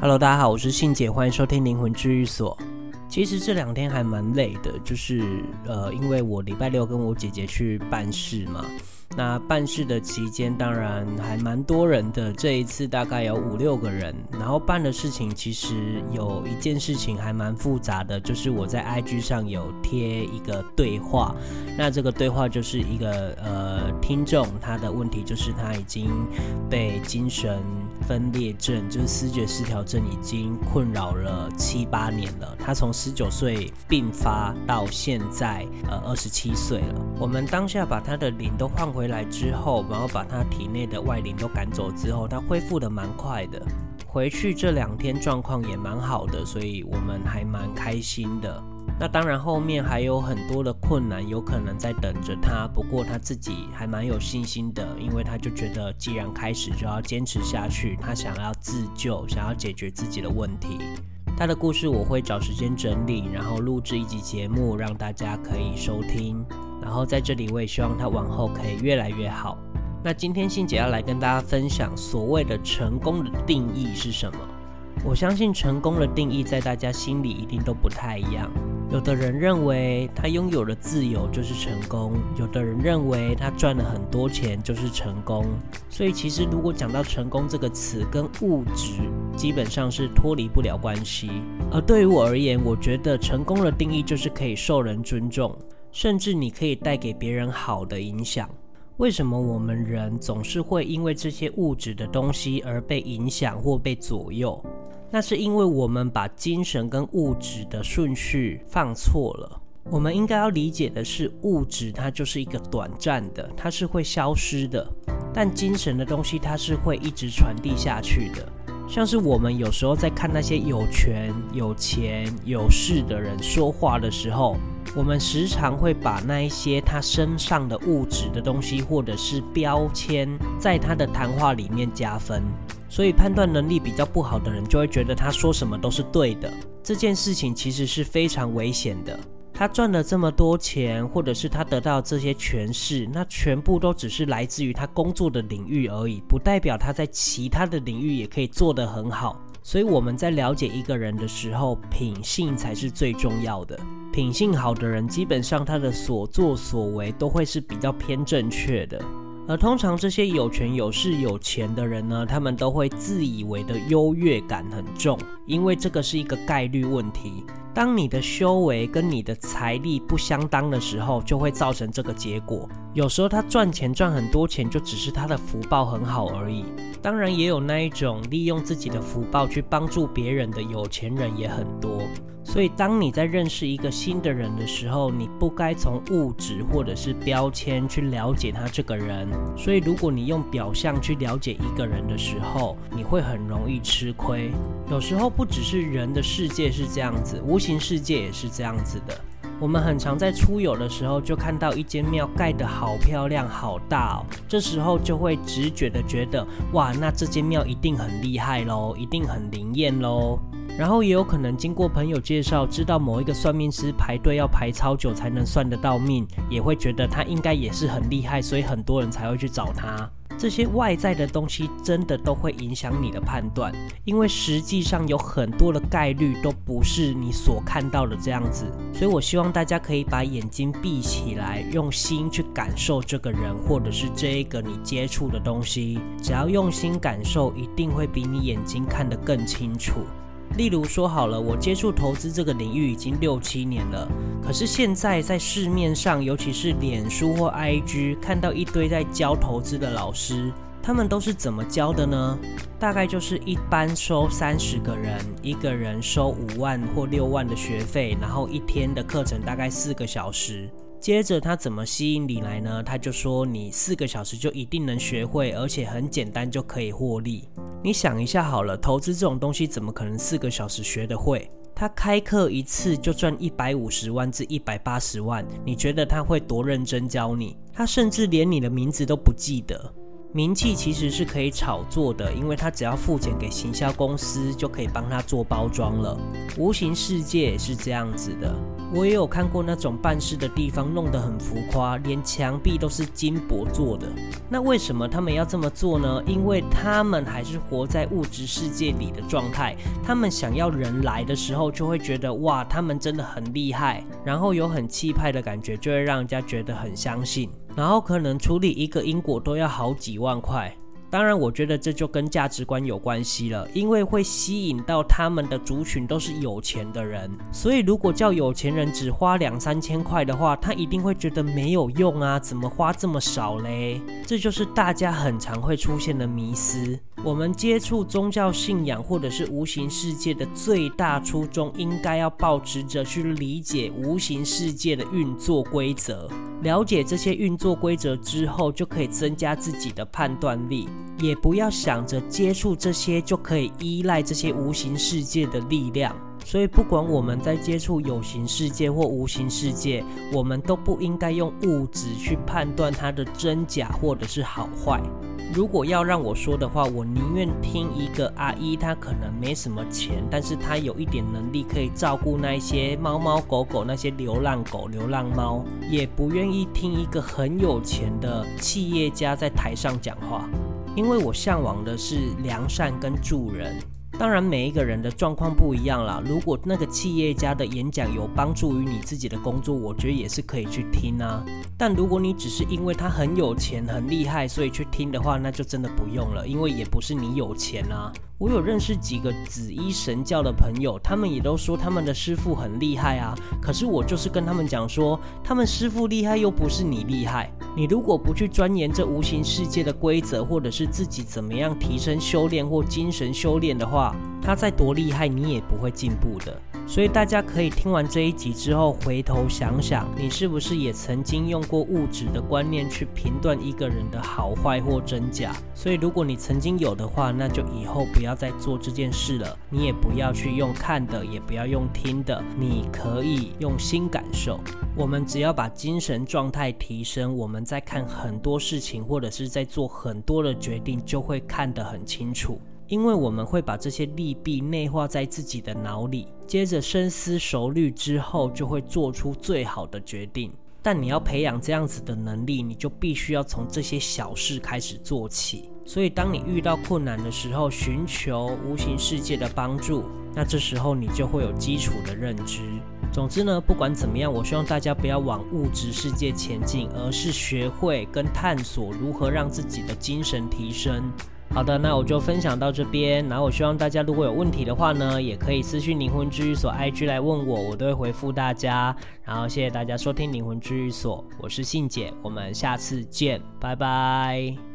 Hello，大家好，我是信姐，欢迎收听灵魂治愈所。其实这两天还蛮累的，就是呃，因为我礼拜六跟我姐姐去办事嘛。那办事的期间，当然还蛮多人的。这一次大概有五六个人，然后办的事情其实有一件事情还蛮复杂的，就是我在 IG 上有贴一个对话。那这个对话就是一个呃听众，他的问题就是他已经被精神分裂症，就是思觉失调症，已经困扰了七八年了。他从十九岁病发到现在，呃二十七岁了。我们当下把他的脸都换回。回来之后，然后把他体内的外灵都赶走之后，他恢复得蛮快的。回去这两天状况也蛮好的，所以我们还蛮开心的。那当然后面还有很多的困难，有可能在等着他。不过他自己还蛮有信心的，因为他就觉得既然开始就要坚持下去，他想要自救，想要解决自己的问题。他的故事我会找时间整理，然后录制一集节目让大家可以收听。然后在这里我也希望他往后可以越来越好。那今天信姐要来跟大家分享所谓的成功的定义是什么？我相信成功的定义在大家心里一定都不太一样。有的人认为他拥有了自由就是成功，有的人认为他赚了很多钱就是成功。所以其实如果讲到成功这个词，跟物质基本上是脱离不了关系。而对于我而言，我觉得成功的定义就是可以受人尊重，甚至你可以带给别人好的影响。为什么我们人总是会因为这些物质的东西而被影响或被左右？那是因为我们把精神跟物质的顺序放错了。我们应该要理解的是，物质它就是一个短暂的，它是会消失的；但精神的东西，它是会一直传递下去的。像是我们有时候在看那些有权、有钱、有势的人说话的时候，我们时常会把那一些他身上的物质的东西，或者是标签，在他的谈话里面加分。所以判断能力比较不好的人，就会觉得他说什么都是对的。这件事情其实是非常危险的。他赚了这么多钱，或者是他得到这些权势，那全部都只是来自于他工作的领域而已，不代表他在其他的领域也可以做得很好。所以我们在了解一个人的时候，品性才是最重要的。品性好的人，基本上他的所作所为都会是比较偏正确的。而通常这些有权有势有钱的人呢，他们都会自以为的优越感很重，因为这个是一个概率问题。当你的修为跟你的财力不相当的时候，就会造成这个结果。有时候他赚钱赚很多钱，就只是他的福报很好而已。当然，也有那一种利用自己的福报去帮助别人的有钱人也很多。所以，当你在认识一个新的人的时候，你不该从物质或者是标签去了解他这个人。所以，如果你用表象去了解一个人的时候，你会很容易吃亏。有时候不只是人的世界是这样子，无形世界也是这样子的。我们很常在出游的时候，就看到一间庙盖得好漂亮、好大哦，这时候就会直觉的觉得，哇，那这间庙一定很厉害喽，一定很灵验喽。然后也有可能经过朋友介绍，知道某一个算命师排队要排超久才能算得到命，也会觉得他应该也是很厉害，所以很多人才会去找他。这些外在的东西真的都会影响你的判断，因为实际上有很多的概率都不是你所看到的这样子。所以我希望大家可以把眼睛闭起来，用心去感受这个人或者是这一个你接触的东西。只要用心感受，一定会比你眼睛看得更清楚。例如说好了，我接触投资这个领域已经六七年了，可是现在在市面上，尤其是脸书或 IG，看到一堆在教投资的老师，他们都是怎么教的呢？大概就是一般收三十个人，一个人收五万或六万的学费，然后一天的课程大概四个小时。接着他怎么吸引你来呢？他就说你四个小时就一定能学会，而且很简单就可以获利。你想一下好了，投资这种东西怎么可能四个小时学得会？他开课一次就赚一百五十万至一百八十万，你觉得他会多认真教你？他甚至连你的名字都不记得。名气其实是可以炒作的，因为他只要付钱给行销公司，就可以帮他做包装了。无形世界也是这样子的，我也有看过那种办事的地方弄得很浮夸，连墙壁都是金箔做的。那为什么他们要这么做呢？因为他们还是活在物质世界里的状态，他们想要人来的时候，就会觉得哇，他们真的很厉害，然后有很气派的感觉，就会让人家觉得很相信。然后可能处理一个因果都要好几万块。当然，我觉得这就跟价值观有关系了，因为会吸引到他们的族群都是有钱的人，所以如果叫有钱人只花两三千块的话，他一定会觉得没有用啊，怎么花这么少嘞？这就是大家很常会出现的迷思。我们接触宗教信仰或者是无形世界的最大初衷，应该要保持着去理解无形世界的运作规则，了解这些运作规则之后，就可以增加自己的判断力。也不要想着接触这些就可以依赖这些无形世界的力量，所以不管我们在接触有形世界或无形世界，我们都不应该用物质去判断它的真假或者是好坏。如果要让我说的话，我宁愿听一个阿姨，她可能没什么钱，但是她有一点能力可以照顾那些猫猫狗狗、那些流浪狗、流浪猫，也不愿意听一个很有钱的企业家在台上讲话。因为我向往的是良善跟助人，当然每一个人的状况不一样啦。如果那个企业家的演讲有帮助于你自己的工作，我觉得也是可以去听啊。但如果你只是因为他很有钱很厉害，所以去听的话，那就真的不用了，因为也不是你有钱啊。我有认识几个紫衣神教的朋友，他们也都说他们的师傅很厉害啊。可是我就是跟他们讲说，他们师傅厉害又不是你厉害。你如果不去钻研这无形世界的规则，或者是自己怎么样提升修炼或精神修炼的话话，他再多厉害，你也不会进步的。所以大家可以听完这一集之后，回头想想，你是不是也曾经用过物质的观念去评断一个人的好坏或真假？所以如果你曾经有的话，那就以后不要再做这件事了。你也不要去用看的，也不要用听的，你可以用心感受。我们只要把精神状态提升，我们在看很多事情，或者是在做很多的决定，就会看得很清楚。因为我们会把这些利弊内化在自己的脑里，接着深思熟虑之后，就会做出最好的决定。但你要培养这样子的能力，你就必须要从这些小事开始做起。所以，当你遇到困难的时候，寻求无形世界的帮助，那这时候你就会有基础的认知。总之呢，不管怎么样，我希望大家不要往物质世界前进，而是学会跟探索如何让自己的精神提升。好的，那我就分享到这边。然后我希望大家如果有问题的话呢，也可以私信灵魂治愈所 IG 来问我，我都会回复大家。然后谢谢大家收听灵魂治愈所，我是信姐，我们下次见，拜拜。